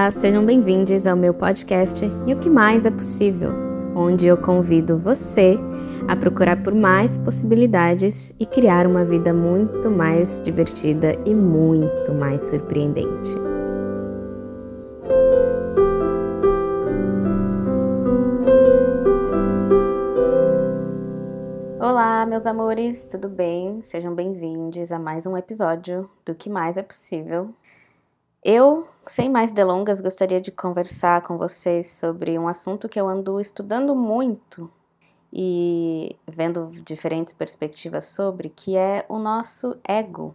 Olá, sejam bem-vindos ao meu podcast E o que mais é possível, onde eu convido você a procurar por mais possibilidades e criar uma vida muito mais divertida e muito mais surpreendente. Olá, meus amores, tudo bem? Sejam bem-vindos a mais um episódio do Que Mais é Possível. Eu, sem mais delongas, gostaria de conversar com vocês sobre um assunto que eu ando estudando muito e vendo diferentes perspectivas sobre, que é o nosso ego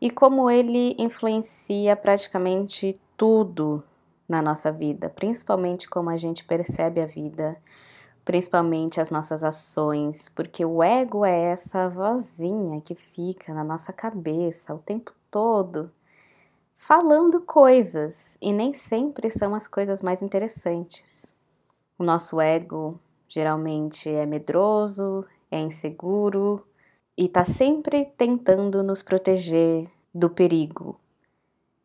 e como ele influencia praticamente tudo na nossa vida, principalmente como a gente percebe a vida, principalmente as nossas ações, porque o ego é essa vozinha que fica na nossa cabeça o tempo todo falando coisas e nem sempre são as coisas mais interessantes. O nosso ego geralmente é medroso, é inseguro e está sempre tentando nos proteger do perigo.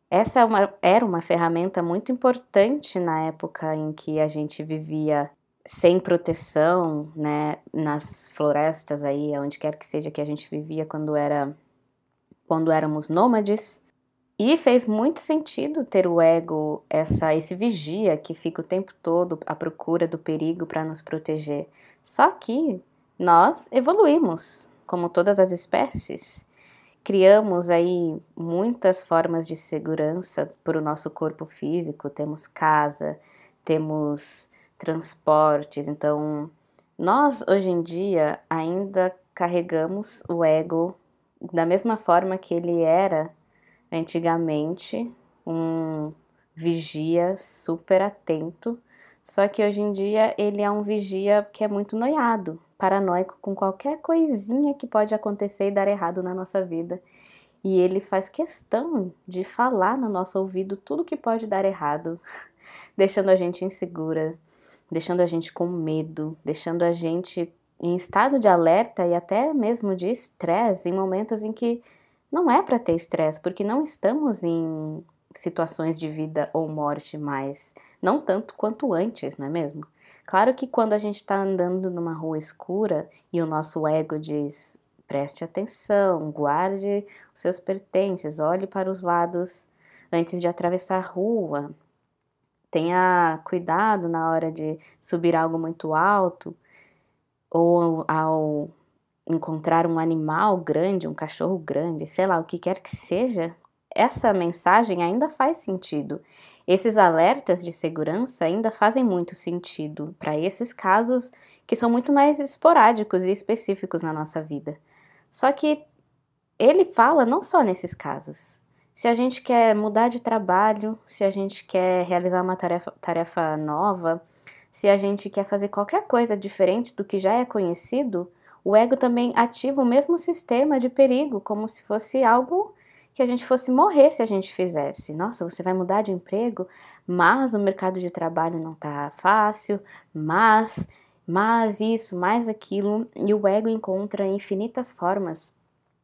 Essa é uma, era uma ferramenta muito importante na época em que a gente vivia sem proteção, né, nas florestas aí, onde quer que seja que a gente vivia quando era quando éramos nômades. E fez muito sentido ter o ego, essa esse vigia que fica o tempo todo à procura do perigo para nos proteger. Só que nós evoluímos, como todas as espécies. Criamos aí muitas formas de segurança para o nosso corpo físico. Temos casa, temos transportes. Então, nós hoje em dia ainda carregamos o ego da mesma forma que ele era antigamente um vigia super atento, só que hoje em dia ele é um vigia que é muito noiado, paranoico com qualquer coisinha que pode acontecer e dar errado na nossa vida. E ele faz questão de falar no nosso ouvido tudo que pode dar errado, deixando a gente insegura, deixando a gente com medo, deixando a gente em estado de alerta e até mesmo de estresse em momentos em que não é para ter estresse, porque não estamos em situações de vida ou morte mais, não tanto quanto antes, não é mesmo? Claro que quando a gente está andando numa rua escura e o nosso ego diz preste atenção, guarde os seus pertences, olhe para os lados antes de atravessar a rua, tenha cuidado na hora de subir algo muito alto ou ao encontrar um animal grande, um cachorro grande, sei lá, o que quer que seja, essa mensagem ainda faz sentido. Esses alertas de segurança ainda fazem muito sentido para esses casos que são muito mais esporádicos e específicos na nossa vida. Só que ele fala não só nesses casos. Se a gente quer mudar de trabalho, se a gente quer realizar uma tarefa, tarefa nova, se a gente quer fazer qualquer coisa diferente do que já é conhecido, o ego também ativa o mesmo sistema de perigo, como se fosse algo que a gente fosse morrer se a gente fizesse. Nossa, você vai mudar de emprego, mas o mercado de trabalho não tá fácil, mas, mas isso, mais aquilo, e o ego encontra infinitas formas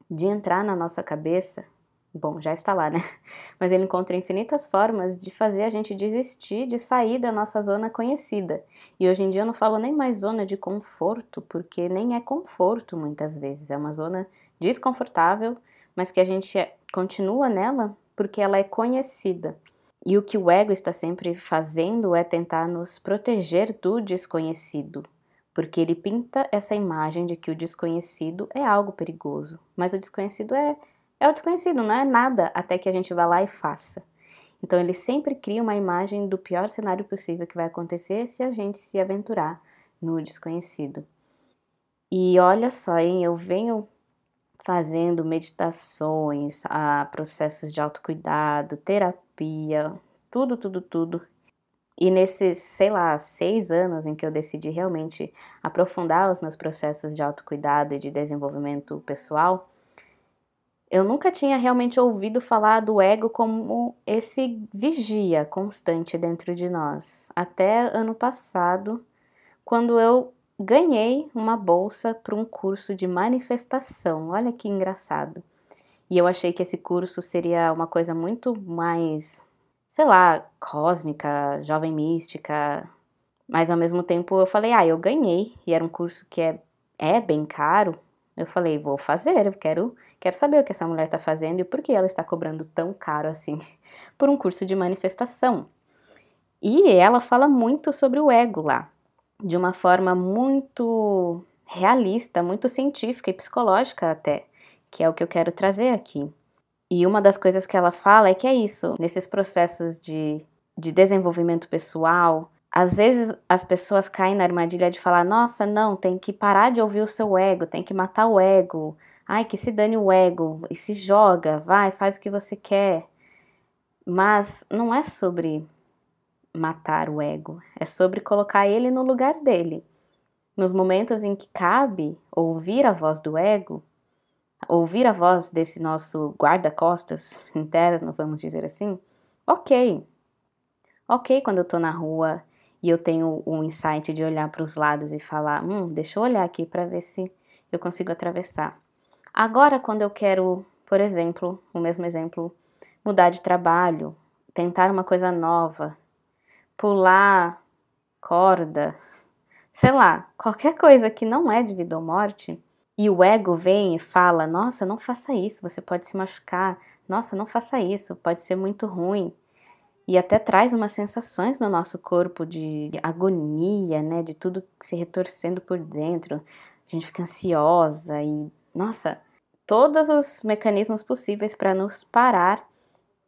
de entrar na nossa cabeça Bom, já está lá, né? Mas ele encontra infinitas formas de fazer a gente desistir de sair da nossa zona conhecida. E hoje em dia eu não falo nem mais zona de conforto, porque nem é conforto muitas vezes. É uma zona desconfortável, mas que a gente é, continua nela porque ela é conhecida. E o que o ego está sempre fazendo é tentar nos proteger do desconhecido, porque ele pinta essa imagem de que o desconhecido é algo perigoso, mas o desconhecido é é o desconhecido, não é nada até que a gente vá lá e faça. Então ele sempre cria uma imagem do pior cenário possível que vai acontecer se a gente se aventurar no desconhecido. E olha só, hein, eu venho fazendo meditações, a processos de autocuidado, terapia, tudo, tudo, tudo. E nesses, sei lá, seis anos em que eu decidi realmente aprofundar os meus processos de autocuidado e de desenvolvimento pessoal, eu nunca tinha realmente ouvido falar do ego como esse vigia constante dentro de nós. Até ano passado, quando eu ganhei uma bolsa para um curso de manifestação. Olha que engraçado. E eu achei que esse curso seria uma coisa muito mais sei lá, cósmica, jovem mística. Mas ao mesmo tempo eu falei, ah, eu ganhei. E era um curso que é, é bem caro. Eu falei, vou fazer, eu quero, quero saber o que essa mulher está fazendo e por que ela está cobrando tão caro assim por um curso de manifestação. E ela fala muito sobre o ego lá, de uma forma muito realista, muito científica e psicológica até, que é o que eu quero trazer aqui. E uma das coisas que ela fala é que é isso, nesses processos de, de desenvolvimento pessoal, às vezes as pessoas caem na armadilha de falar: nossa, não, tem que parar de ouvir o seu ego, tem que matar o ego. Ai, que se dane o ego, e se joga, vai, faz o que você quer. Mas não é sobre matar o ego, é sobre colocar ele no lugar dele. Nos momentos em que cabe ouvir a voz do ego, ouvir a voz desse nosso guarda-costas interno, vamos dizer assim, ok. Ok quando eu tô na rua e eu tenho um insight de olhar para os lados e falar, hum, deixa eu olhar aqui para ver se eu consigo atravessar. Agora, quando eu quero, por exemplo, o mesmo exemplo, mudar de trabalho, tentar uma coisa nova, pular corda, sei lá, qualquer coisa que não é de vida ou morte, e o ego vem e fala: Nossa, não faça isso, você pode se machucar. Nossa, não faça isso, pode ser muito ruim. E até traz umas sensações no nosso corpo de agonia, né? De tudo se retorcendo por dentro. A gente fica ansiosa e, nossa, todos os mecanismos possíveis para nos parar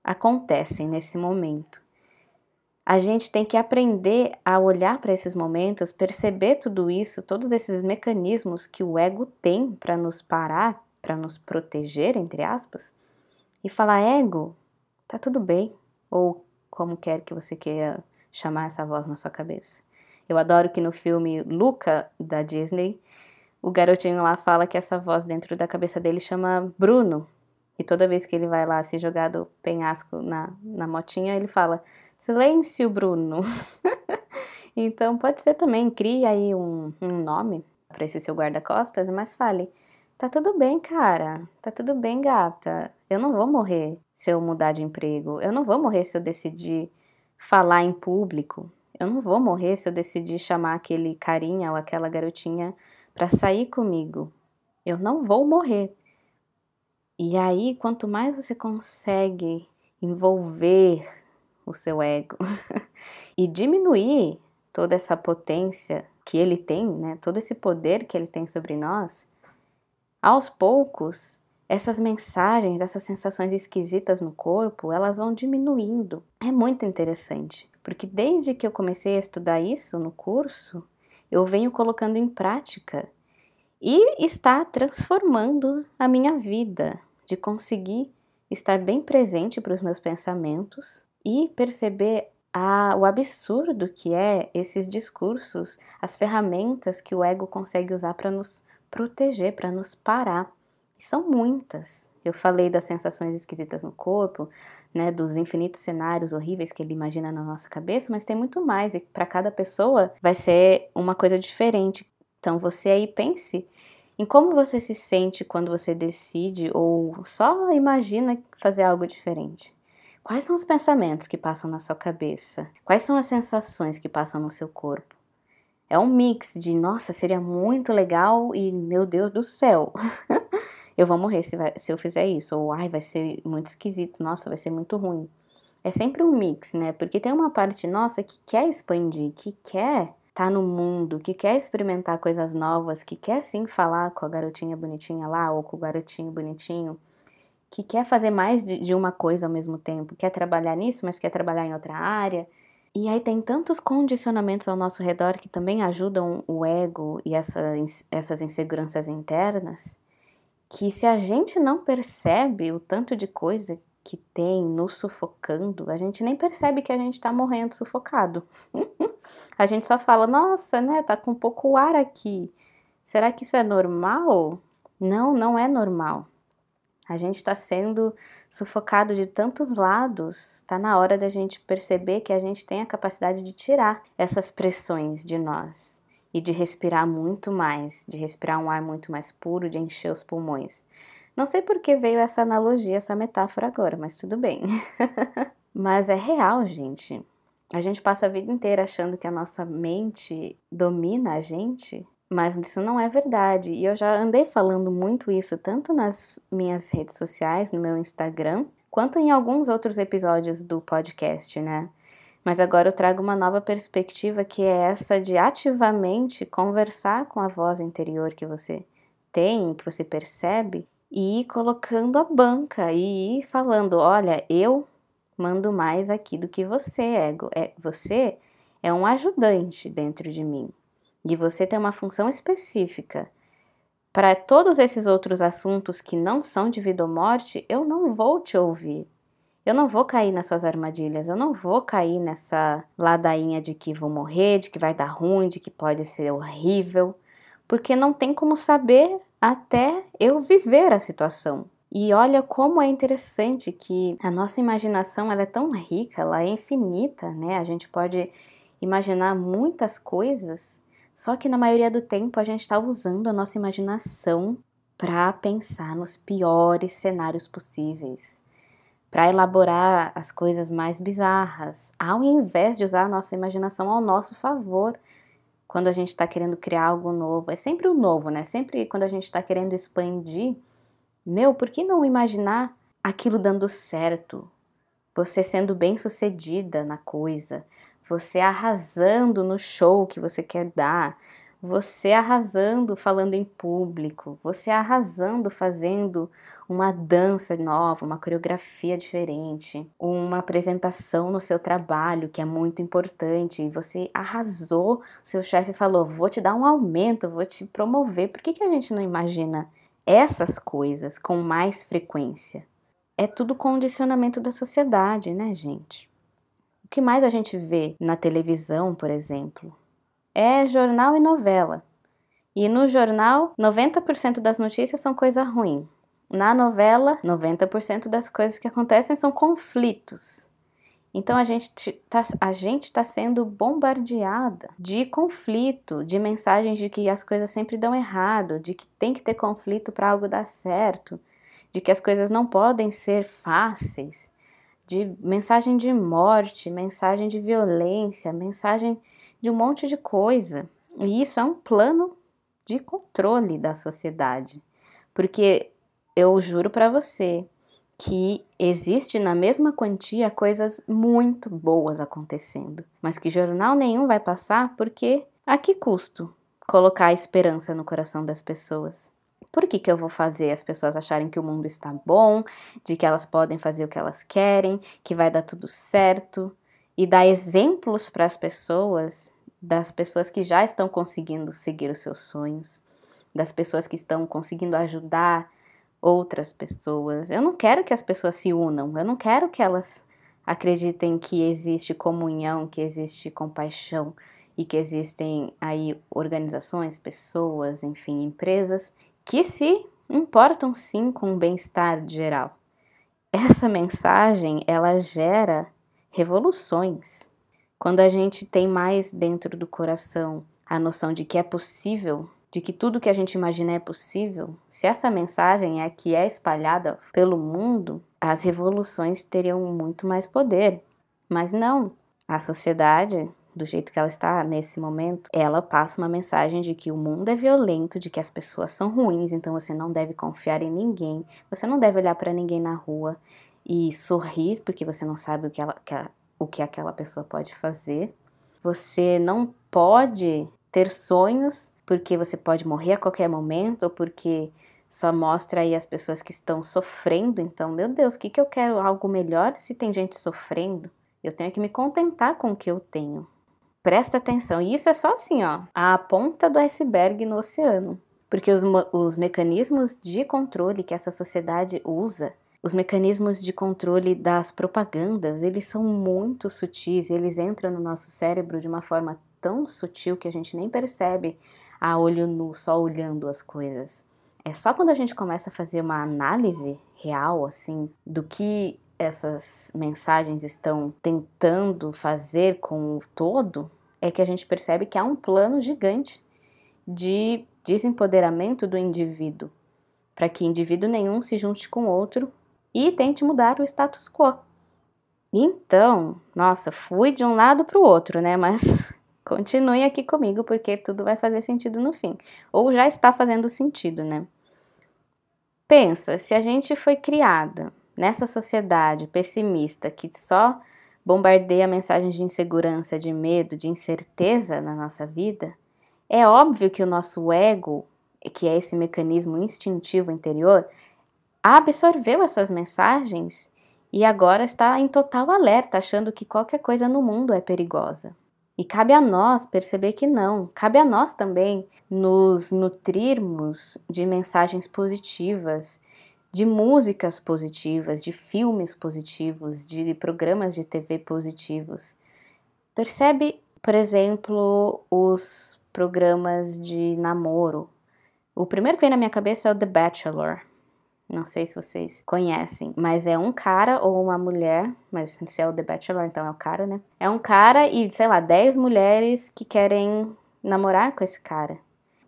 acontecem nesse momento a gente tem que aprender a olhar para esses momentos, perceber tudo isso, todos esses mecanismos que o ego tem para nos parar, para nos proteger, entre aspas, e falar: ego, tá tudo bem, ou como quer que você queira chamar essa voz na sua cabeça. Eu adoro que no filme Luca da Disney, o garotinho lá fala que essa voz dentro da cabeça dele chama Bruno. E toda vez que ele vai lá se jogar do penhasco na, na motinha, ele fala: Silêncio, Bruno. então pode ser também, crie aí um, um nome para esse seu guarda-costas, mas fale: tá tudo bem, cara, tá tudo bem, gata. Eu não vou morrer se eu mudar de emprego, eu não vou morrer se eu decidir falar em público, eu não vou morrer se eu decidir chamar aquele carinha ou aquela garotinha para sair comigo. Eu não vou morrer. E aí, quanto mais você consegue envolver o seu ego e diminuir toda essa potência que ele tem, né, todo esse poder que ele tem sobre nós, aos poucos, essas mensagens, essas sensações esquisitas no corpo, elas vão diminuindo. É muito interessante, porque desde que eu comecei a estudar isso no curso, eu venho colocando em prática e está transformando a minha vida, de conseguir estar bem presente para os meus pensamentos, e perceber a, o absurdo que é esses discursos, as ferramentas que o ego consegue usar para nos proteger, para nos parar. E são muitas. Eu falei das sensações esquisitas no corpo, né, dos infinitos cenários horríveis que ele imagina na nossa cabeça, mas tem muito mais e para cada pessoa vai ser uma coisa diferente. Então você aí pense em como você se sente quando você decide ou só imagina fazer algo diferente. Quais são os pensamentos que passam na sua cabeça? Quais são as sensações que passam no seu corpo? É um mix de, nossa, seria muito legal e, meu Deus do céu, eu vou morrer se, vai, se eu fizer isso. Ou, ai, vai ser muito esquisito, nossa, vai ser muito ruim. É sempre um mix, né? Porque tem uma parte nossa que quer expandir, que quer estar tá no mundo, que quer experimentar coisas novas, que quer sim falar com a garotinha bonitinha lá ou com o garotinho bonitinho que quer fazer mais de, de uma coisa ao mesmo tempo, quer trabalhar nisso, mas quer trabalhar em outra área. E aí tem tantos condicionamentos ao nosso redor que também ajudam o ego e essa, essas inseguranças internas, que se a gente não percebe o tanto de coisa que tem nos sufocando, a gente nem percebe que a gente tá morrendo sufocado. a gente só fala, nossa, né, tá com pouco ar aqui. Será que isso é normal? Não, não é normal. A gente está sendo sufocado de tantos lados, está na hora da gente perceber que a gente tem a capacidade de tirar essas pressões de nós e de respirar muito mais, de respirar um ar muito mais puro, de encher os pulmões. Não sei por que veio essa analogia, essa metáfora agora, mas tudo bem. Mas é real, gente. A gente passa a vida inteira achando que a nossa mente domina a gente, mas isso não é verdade. E eu já andei falando muito isso tanto nas minhas redes sociais, no meu Instagram, quanto em alguns outros episódios do podcast, né? Mas agora eu trago uma nova perspectiva que é essa de ativamente conversar com a voz interior que você tem, que você percebe, e ir colocando a banca e ir falando: olha, eu mando mais aqui do que você, ego. É, você é um ajudante dentro de mim. E você tem uma função específica. Para todos esses outros assuntos que não são de vida ou morte, eu não vou te ouvir. Eu não vou cair nas suas armadilhas, eu não vou cair nessa ladainha de que vou morrer, de que vai dar ruim, de que pode ser horrível, porque não tem como saber até eu viver a situação. E olha como é interessante que a nossa imaginação ela é tão rica, ela é infinita, né? A gente pode imaginar muitas coisas, só que na maioria do tempo a gente está usando a nossa imaginação para pensar nos piores cenários possíveis, para elaborar as coisas mais bizarras, ao invés de usar a nossa imaginação ao nosso favor. Quando a gente está querendo criar algo novo, é sempre o novo, né? Sempre quando a gente está querendo expandir meu, por que não imaginar aquilo dando certo? Você sendo bem sucedida na coisa, você arrasando no show que você quer dar, você arrasando falando em público, você arrasando fazendo uma dança nova, uma coreografia diferente, uma apresentação no seu trabalho que é muito importante, e você arrasou, seu chefe falou: "Vou te dar um aumento, vou te promover". Por que que a gente não imagina essas coisas com mais frequência. É tudo condicionamento da sociedade, né, gente? Que mais a gente vê na televisão, por exemplo, é jornal e novela. E no jornal, 90% das notícias são coisa ruim. Na novela, 90% das coisas que acontecem são conflitos. Então a gente tá, está sendo bombardeada de conflito, de mensagens de que as coisas sempre dão errado, de que tem que ter conflito para algo dar certo, de que as coisas não podem ser fáceis, de mensagem de morte, mensagem de violência, mensagem de um monte de coisa. E isso é um plano de controle da sociedade. Porque eu juro para você, que existe na mesma quantia coisas muito boas acontecendo, mas que jornal nenhum vai passar porque a que custo colocar a esperança no coração das pessoas? Por que, que eu vou fazer as pessoas acharem que o mundo está bom, de que elas podem fazer o que elas querem, que vai dar tudo certo e dar exemplos para as pessoas, das pessoas que já estão conseguindo seguir os seus sonhos, das pessoas que estão conseguindo ajudar outras pessoas. Eu não quero que as pessoas se unam, eu não quero que elas acreditem que existe comunhão, que existe compaixão e que existem aí organizações, pessoas, enfim, empresas que se importam sim com o bem-estar geral. Essa mensagem, ela gera revoluções. Quando a gente tem mais dentro do coração a noção de que é possível de que tudo que a gente imagina é possível, se essa mensagem é que é espalhada pelo mundo, as revoluções teriam muito mais poder. Mas não, a sociedade, do jeito que ela está nesse momento, ela passa uma mensagem de que o mundo é violento, de que as pessoas são ruins, então você não deve confiar em ninguém, você não deve olhar para ninguém na rua e sorrir porque você não sabe o que, ela, que a, o que aquela pessoa pode fazer. Você não pode ter sonhos porque você pode morrer a qualquer momento, ou porque só mostra aí as pessoas que estão sofrendo. Então, meu Deus, o que, que eu quero? Algo melhor se tem gente sofrendo? Eu tenho que me contentar com o que eu tenho. Presta atenção, e isso é só assim, ó, a ponta do iceberg no oceano. Porque os, os mecanismos de controle que essa sociedade usa os mecanismos de controle das propagandas, eles são muito sutis, eles entram no nosso cérebro de uma forma tão sutil que a gente nem percebe a olho nu, só olhando as coisas. É só quando a gente começa a fazer uma análise real, assim, do que essas mensagens estão tentando fazer com o todo, é que a gente percebe que há um plano gigante de desempoderamento do indivíduo, para que indivíduo nenhum se junte com outro e tente mudar o status quo. Então, nossa, fui de um lado para o outro, né? Mas continuem aqui comigo porque tudo vai fazer sentido no fim. Ou já está fazendo sentido, né? Pensa, se a gente foi criada nessa sociedade pessimista que só bombardeia mensagens de insegurança, de medo, de incerteza na nossa vida, é óbvio que o nosso ego, que é esse mecanismo instintivo interior, absorveu essas mensagens e agora está em total alerta, achando que qualquer coisa no mundo é perigosa. E cabe a nós perceber que não, cabe a nós também nos nutrirmos de mensagens positivas, de músicas positivas, de filmes positivos, de programas de TV positivos. Percebe, por exemplo, os programas de namoro. O primeiro que vem na minha cabeça é o The Bachelor. Não sei se vocês conhecem, mas é um cara ou uma mulher, mas se é o The Bachelor, então é o cara, né? É um cara e, sei lá, 10 mulheres que querem namorar com esse cara.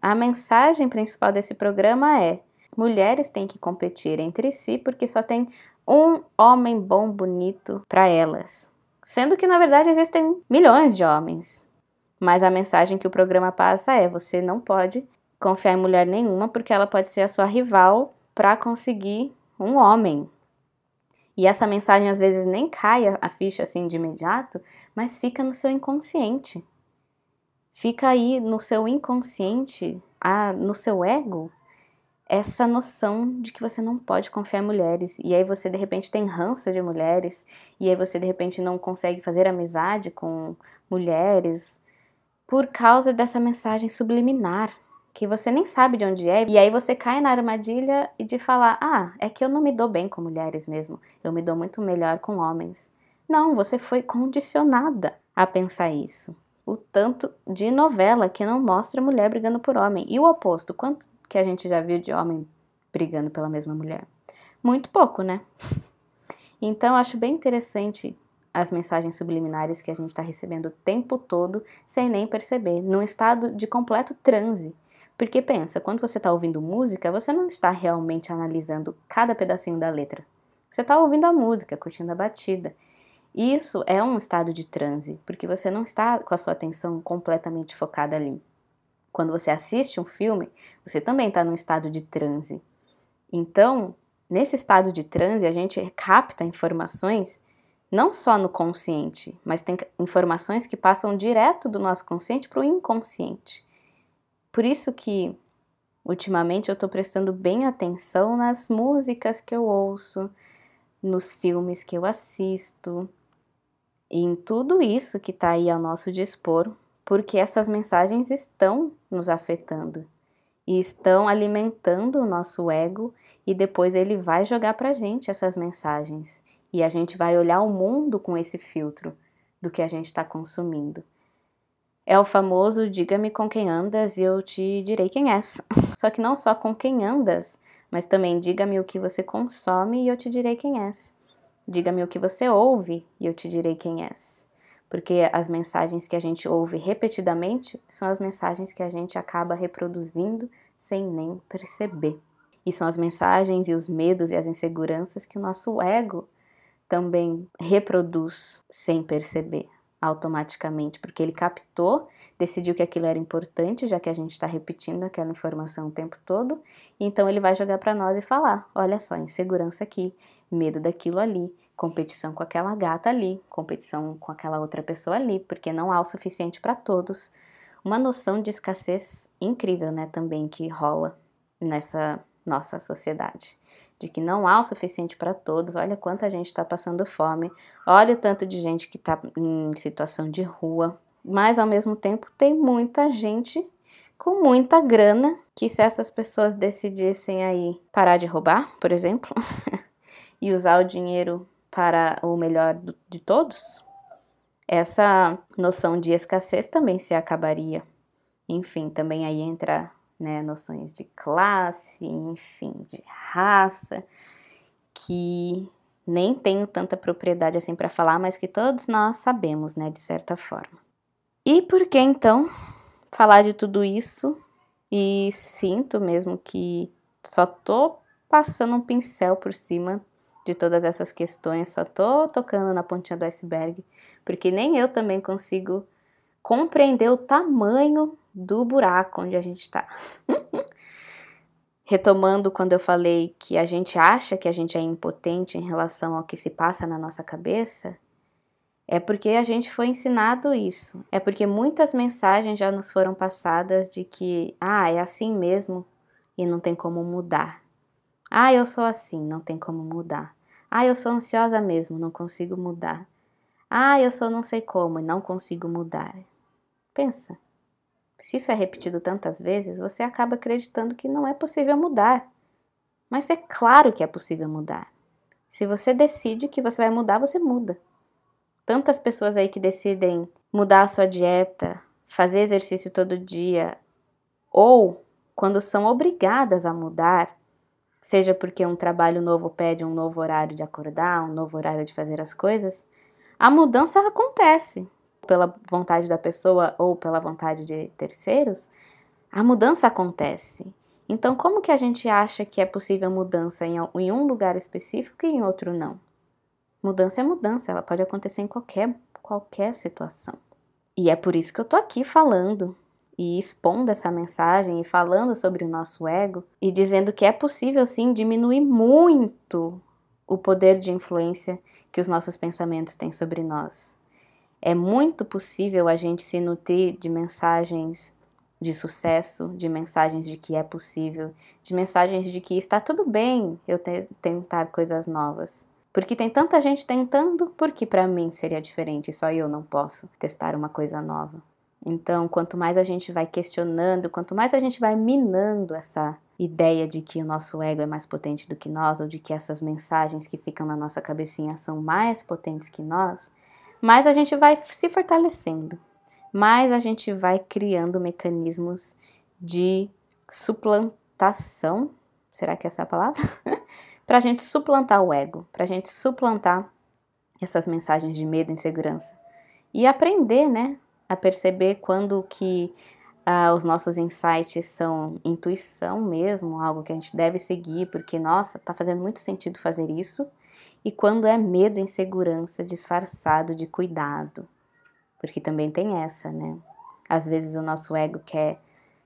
A mensagem principal desse programa é: mulheres têm que competir entre si porque só tem um homem bom, bonito para elas. Sendo que na verdade existem milhões de homens. Mas a mensagem que o programa passa é: você não pode confiar em mulher nenhuma porque ela pode ser a sua rival para conseguir um homem. E essa mensagem às vezes nem cai a ficha assim de imediato, mas fica no seu inconsciente. Fica aí no seu inconsciente, a, no seu ego, essa noção de que você não pode confiar em mulheres. E aí você de repente tem ranço de mulheres, e aí você de repente não consegue fazer amizade com mulheres por causa dessa mensagem subliminar que você nem sabe de onde é, e aí você cai na armadilha e de falar: "Ah, é que eu não me dou bem com mulheres mesmo. Eu me dou muito melhor com homens". Não, você foi condicionada a pensar isso. O tanto de novela que não mostra mulher brigando por homem. E o oposto, quanto que a gente já viu de homem brigando pela mesma mulher? Muito pouco, né? Então, acho bem interessante as mensagens subliminares que a gente está recebendo o tempo todo sem nem perceber, num estado de completo transe. Porque pensa, quando você está ouvindo música, você não está realmente analisando cada pedacinho da letra. Você está ouvindo a música, curtindo a batida. Isso é um estado de transe, porque você não está com a sua atenção completamente focada ali. Quando você assiste um filme, você também está num estado de transe. Então, nesse estado de transe, a gente capta informações não só no consciente, mas tem informações que passam direto do nosso consciente para o inconsciente. Por isso que ultimamente eu estou prestando bem atenção nas músicas que eu ouço, nos filmes que eu assisto, em tudo isso que está aí ao nosso dispor, porque essas mensagens estão nos afetando e estão alimentando o nosso ego e depois ele vai jogar para gente essas mensagens e a gente vai olhar o mundo com esse filtro do que a gente está consumindo. É o famoso diga-me com quem andas e eu te direi quem és. Só que não só com quem andas, mas também diga-me o que você consome e eu te direi quem és. Diga-me o que você ouve e eu te direi quem és. Porque as mensagens que a gente ouve repetidamente são as mensagens que a gente acaba reproduzindo sem nem perceber. E são as mensagens e os medos e as inseguranças que o nosso ego também reproduz sem perceber automaticamente, porque ele captou, decidiu que aquilo era importante, já que a gente está repetindo aquela informação o tempo todo, então ele vai jogar para nós e falar: olha só, insegurança aqui, medo daquilo ali, competição com aquela gata ali, competição com aquela outra pessoa ali, porque não há o suficiente para todos. Uma noção de escassez incrível, né, também que rola nessa nossa sociedade de que não há o suficiente para todos. Olha quanta gente está passando fome, olha o tanto de gente que está em situação de rua, mas ao mesmo tempo tem muita gente com muita grana que se essas pessoas decidissem aí parar de roubar, por exemplo, e usar o dinheiro para o melhor de todos, essa noção de escassez também se acabaria. Enfim, também aí entra né, noções de classe, enfim, de raça, que nem tenho tanta propriedade assim para falar, mas que todos nós sabemos, né, de certa forma. E por que então falar de tudo isso? E sinto mesmo que só tô passando um pincel por cima de todas essas questões, só tô tocando na pontinha do iceberg, porque nem eu também consigo compreender o tamanho do buraco onde a gente está. Retomando quando eu falei que a gente acha que a gente é impotente em relação ao que se passa na nossa cabeça, é porque a gente foi ensinado isso. É porque muitas mensagens já nos foram passadas de que, ah, é assim mesmo e não tem como mudar. Ah, eu sou assim, não tem como mudar. Ah, eu sou ansiosa mesmo, não consigo mudar. Ah, eu sou não sei como e não consigo mudar. Pensa. Se isso é repetido tantas vezes, você acaba acreditando que não é possível mudar. Mas é claro que é possível mudar. Se você decide que você vai mudar, você muda. Tantas pessoas aí que decidem mudar a sua dieta, fazer exercício todo dia, ou quando são obrigadas a mudar, seja porque um trabalho novo pede um novo horário de acordar, um novo horário de fazer as coisas, a mudança acontece pela vontade da pessoa ou pela vontade de terceiros, a mudança acontece. Então, como que a gente acha que é possível mudança em, um lugar específico e em outro não? Mudança é mudança, ela pode acontecer em qualquer, qualquer situação. E é por isso que eu tô aqui falando e expondo essa mensagem e falando sobre o nosso ego e dizendo que é possível sim diminuir muito o poder de influência que os nossos pensamentos têm sobre nós. É muito possível a gente se nutrir de mensagens de sucesso, de mensagens de que é possível, de mensagens de que está tudo bem eu te tentar coisas novas. Porque tem tanta gente tentando, porque para mim seria diferente, só eu não posso testar uma coisa nova. Então, quanto mais a gente vai questionando, quanto mais a gente vai minando essa ideia de que o nosso ego é mais potente do que nós, ou de que essas mensagens que ficam na nossa cabecinha são mais potentes que nós, mais a gente vai se fortalecendo, mais a gente vai criando mecanismos de suplantação. Será que essa é a palavra? para a gente suplantar o ego, para a gente suplantar essas mensagens de medo e insegurança e aprender, né, a perceber quando que uh, os nossos insights são intuição mesmo, algo que a gente deve seguir, porque nossa, tá fazendo muito sentido fazer isso, e quando é medo e insegurança disfarçado de cuidado, porque também tem essa, né? Às vezes o nosso ego quer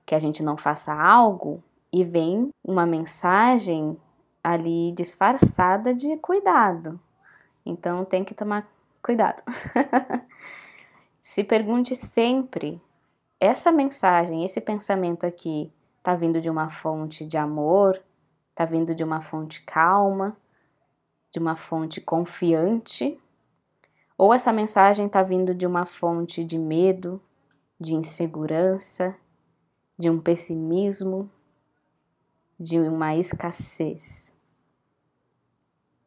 que a gente não faça algo e vem uma mensagem ali disfarçada de cuidado. Então tem que tomar cuidado. Se pergunte sempre: essa mensagem, esse pensamento aqui, está vindo de uma fonte de amor, está vindo de uma fonte calma, de uma fonte confiante, ou essa mensagem está vindo de uma fonte de medo, de insegurança, de um pessimismo, de uma escassez.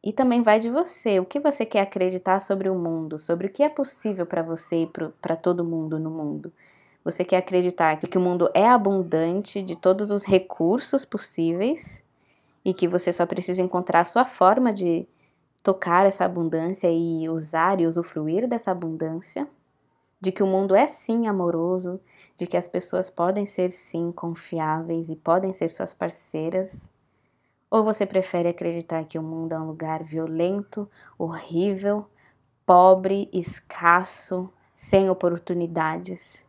E também vai de você, o que você quer acreditar sobre o mundo, sobre o que é possível para você e para todo mundo no mundo. Você quer acreditar que o mundo é abundante de todos os recursos possíveis e que você só precisa encontrar a sua forma de tocar essa abundância e usar e usufruir dessa abundância, de que o mundo é sim amoroso, de que as pessoas podem ser sim confiáveis e podem ser suas parceiras? Ou você prefere acreditar que o mundo é um lugar violento, horrível, pobre, escasso, sem oportunidades?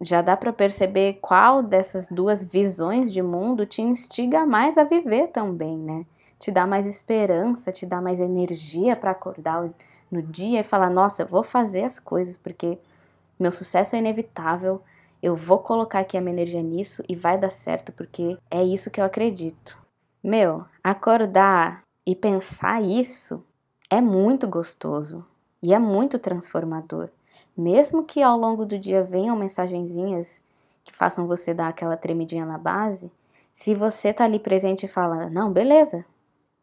Já dá para perceber qual dessas duas visões de mundo te instiga mais a viver também, né? Te dá mais esperança, te dá mais energia para acordar no dia e falar: nossa, eu vou fazer as coisas porque meu sucesso é inevitável, eu vou colocar aqui a minha energia nisso e vai dar certo porque é isso que eu acredito. Meu, acordar e pensar isso é muito gostoso e é muito transformador. Mesmo que ao longo do dia venham mensagenzinhas que façam você dar aquela tremidinha na base, se você tá ali presente e fala: "Não, beleza,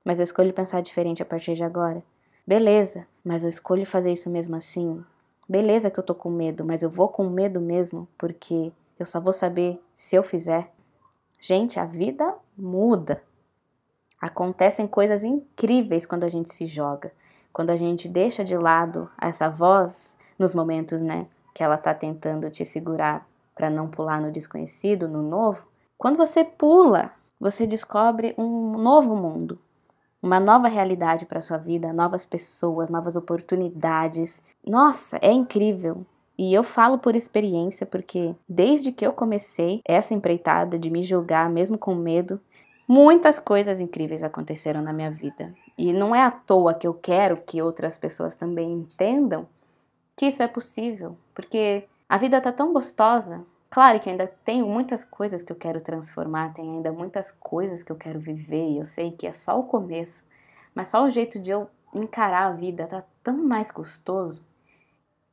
mas eu escolho pensar diferente a partir de agora". Beleza, mas eu escolho fazer isso mesmo assim. Beleza que eu tô com medo, mas eu vou com medo mesmo, porque eu só vou saber se eu fizer. Gente, a vida muda. Acontecem coisas incríveis quando a gente se joga, quando a gente deixa de lado essa voz nos momentos, né, que ela tá tentando te segurar para não pular no desconhecido, no novo. Quando você pula, você descobre um novo mundo. uma nova realidade para sua vida, novas pessoas, novas oportunidades. Nossa, é incrível. E eu falo por experiência, porque desde que eu comecei essa empreitada de me julgar, mesmo com medo, muitas coisas incríveis aconteceram na minha vida. E não é à toa que eu quero que outras pessoas também entendam que isso é possível, porque a vida tá tão gostosa. Claro que ainda tenho muitas coisas que eu quero transformar, tem ainda muitas coisas que eu quero viver, e eu sei que é só o começo, mas só o jeito de eu encarar a vida tá tão mais gostoso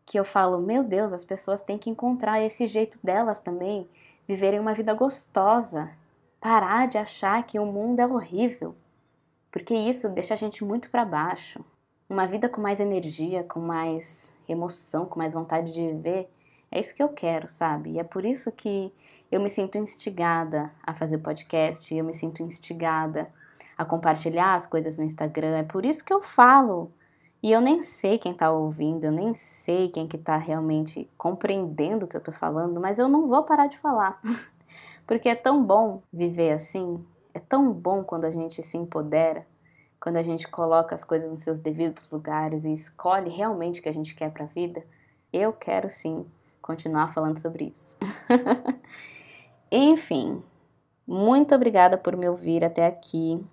que eu falo, meu Deus, as pessoas têm que encontrar esse jeito delas também, viverem uma vida gostosa, parar de achar que o mundo é horrível, porque isso deixa a gente muito para baixo. Uma vida com mais energia, com mais emoção, com mais vontade de viver, é isso que eu quero, sabe? E é por isso que eu me sinto instigada a fazer podcast, eu me sinto instigada a compartilhar as coisas no Instagram, é por isso que eu falo e eu nem sei quem está ouvindo, eu nem sei quem que está realmente compreendendo o que eu estou falando, mas eu não vou parar de falar. Porque é tão bom viver assim, é tão bom quando a gente se empodera, quando a gente coloca as coisas nos seus devidos lugares e escolhe realmente o que a gente quer para a vida. Eu quero sim continuar falando sobre isso. Enfim, muito obrigada por me ouvir até aqui.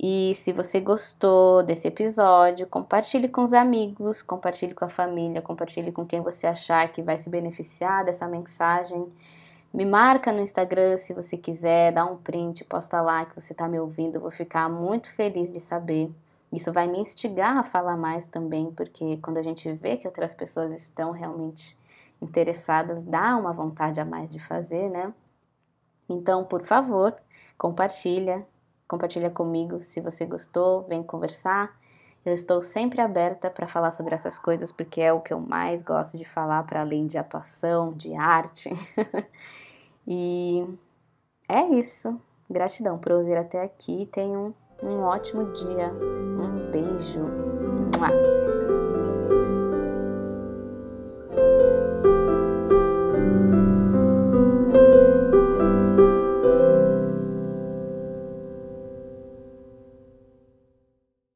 E se você gostou desse episódio, compartilhe com os amigos, compartilhe com a família, compartilhe com quem você achar que vai se beneficiar dessa mensagem. Me marca no Instagram se você quiser, dá um print, posta lá que você está me ouvindo, eu vou ficar muito feliz de saber. Isso vai me instigar a falar mais também, porque quando a gente vê que outras pessoas estão realmente interessadas, dá uma vontade a mais de fazer, né? Então, por favor, compartilha, Compartilha comigo se você gostou, vem conversar. Eu estou sempre aberta para falar sobre essas coisas porque é o que eu mais gosto de falar, para além de atuação, de arte. e é isso. Gratidão por ouvir até aqui. Tenham um ótimo dia. Um beijo. Mua.